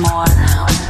more.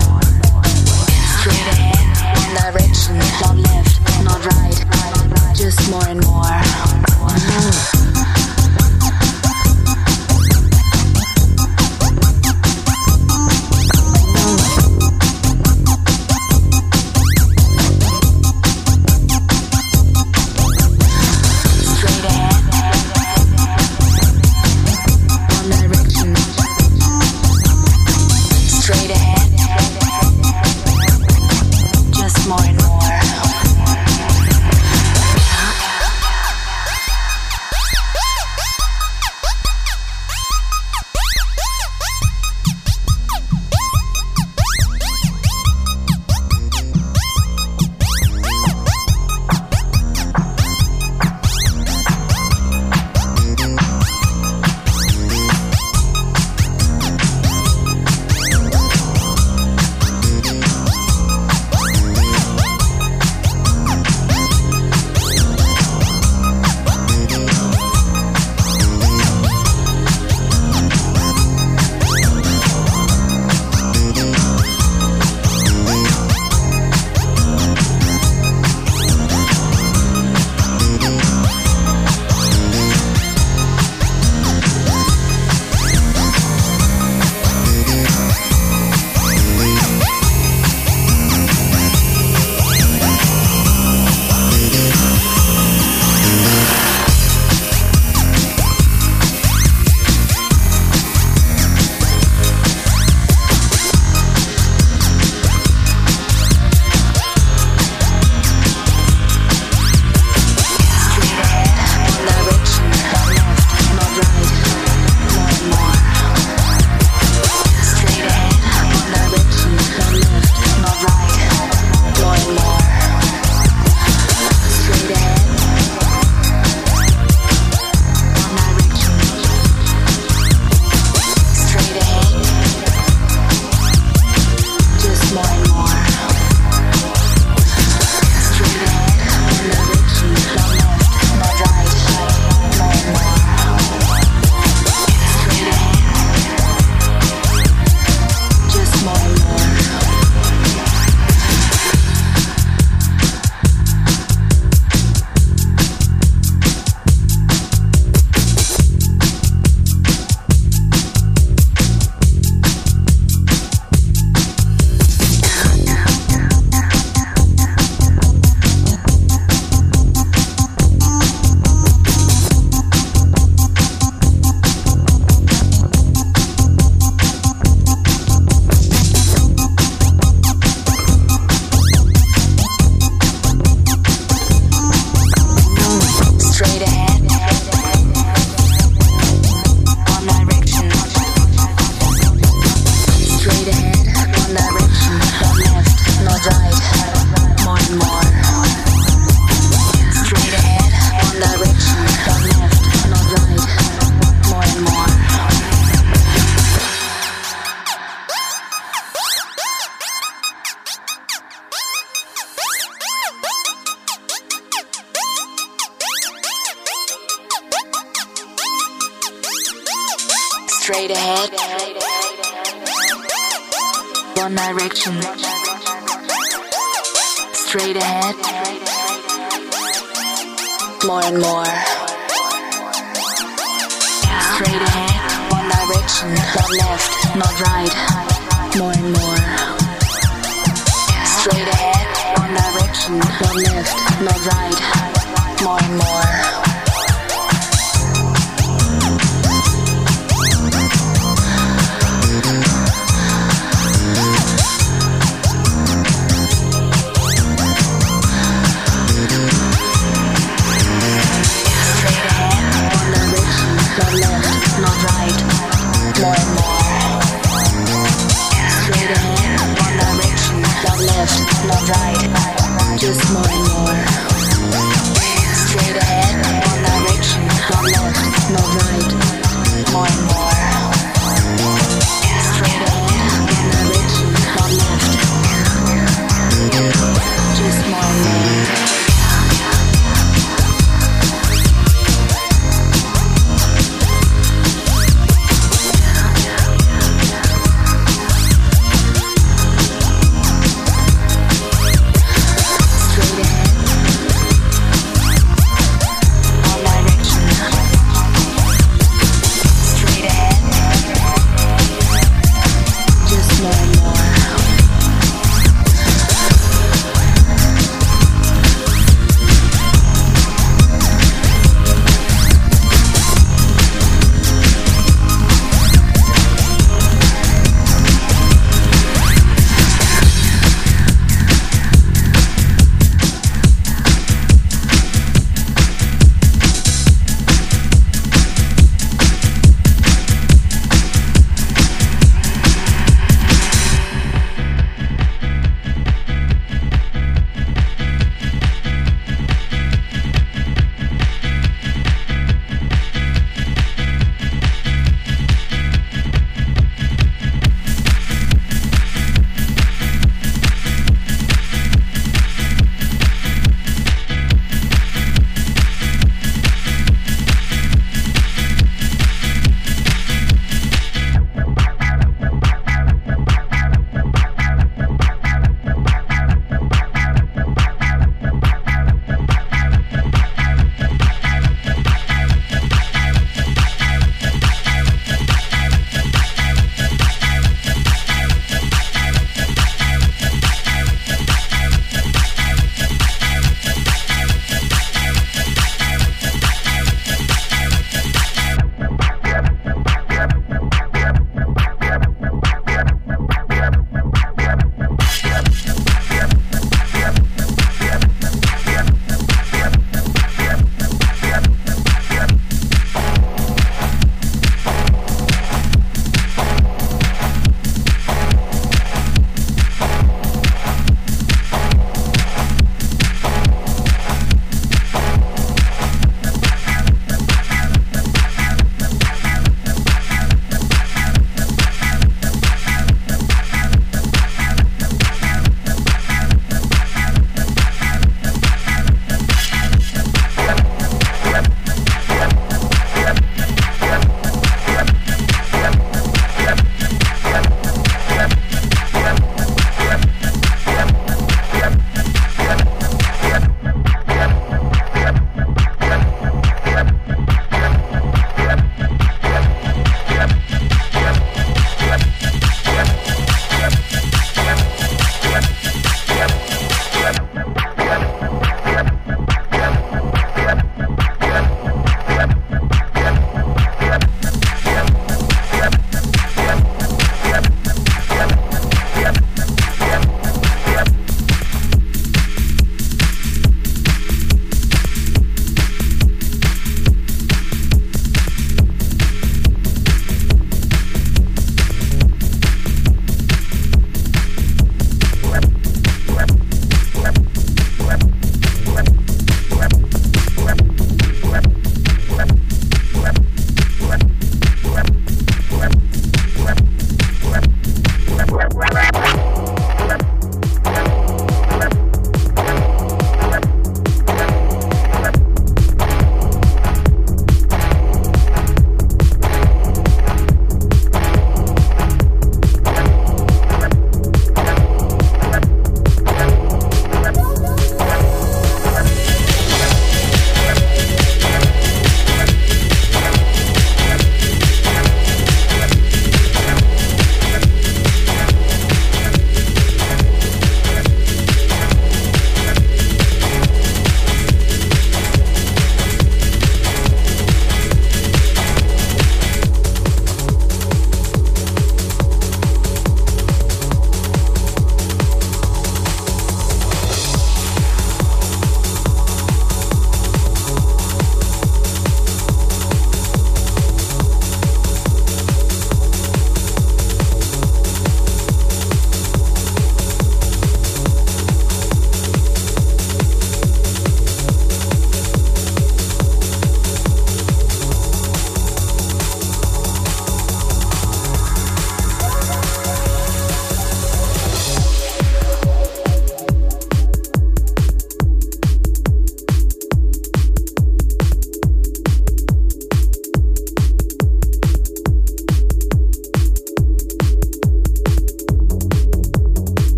Not left, not right. More and more.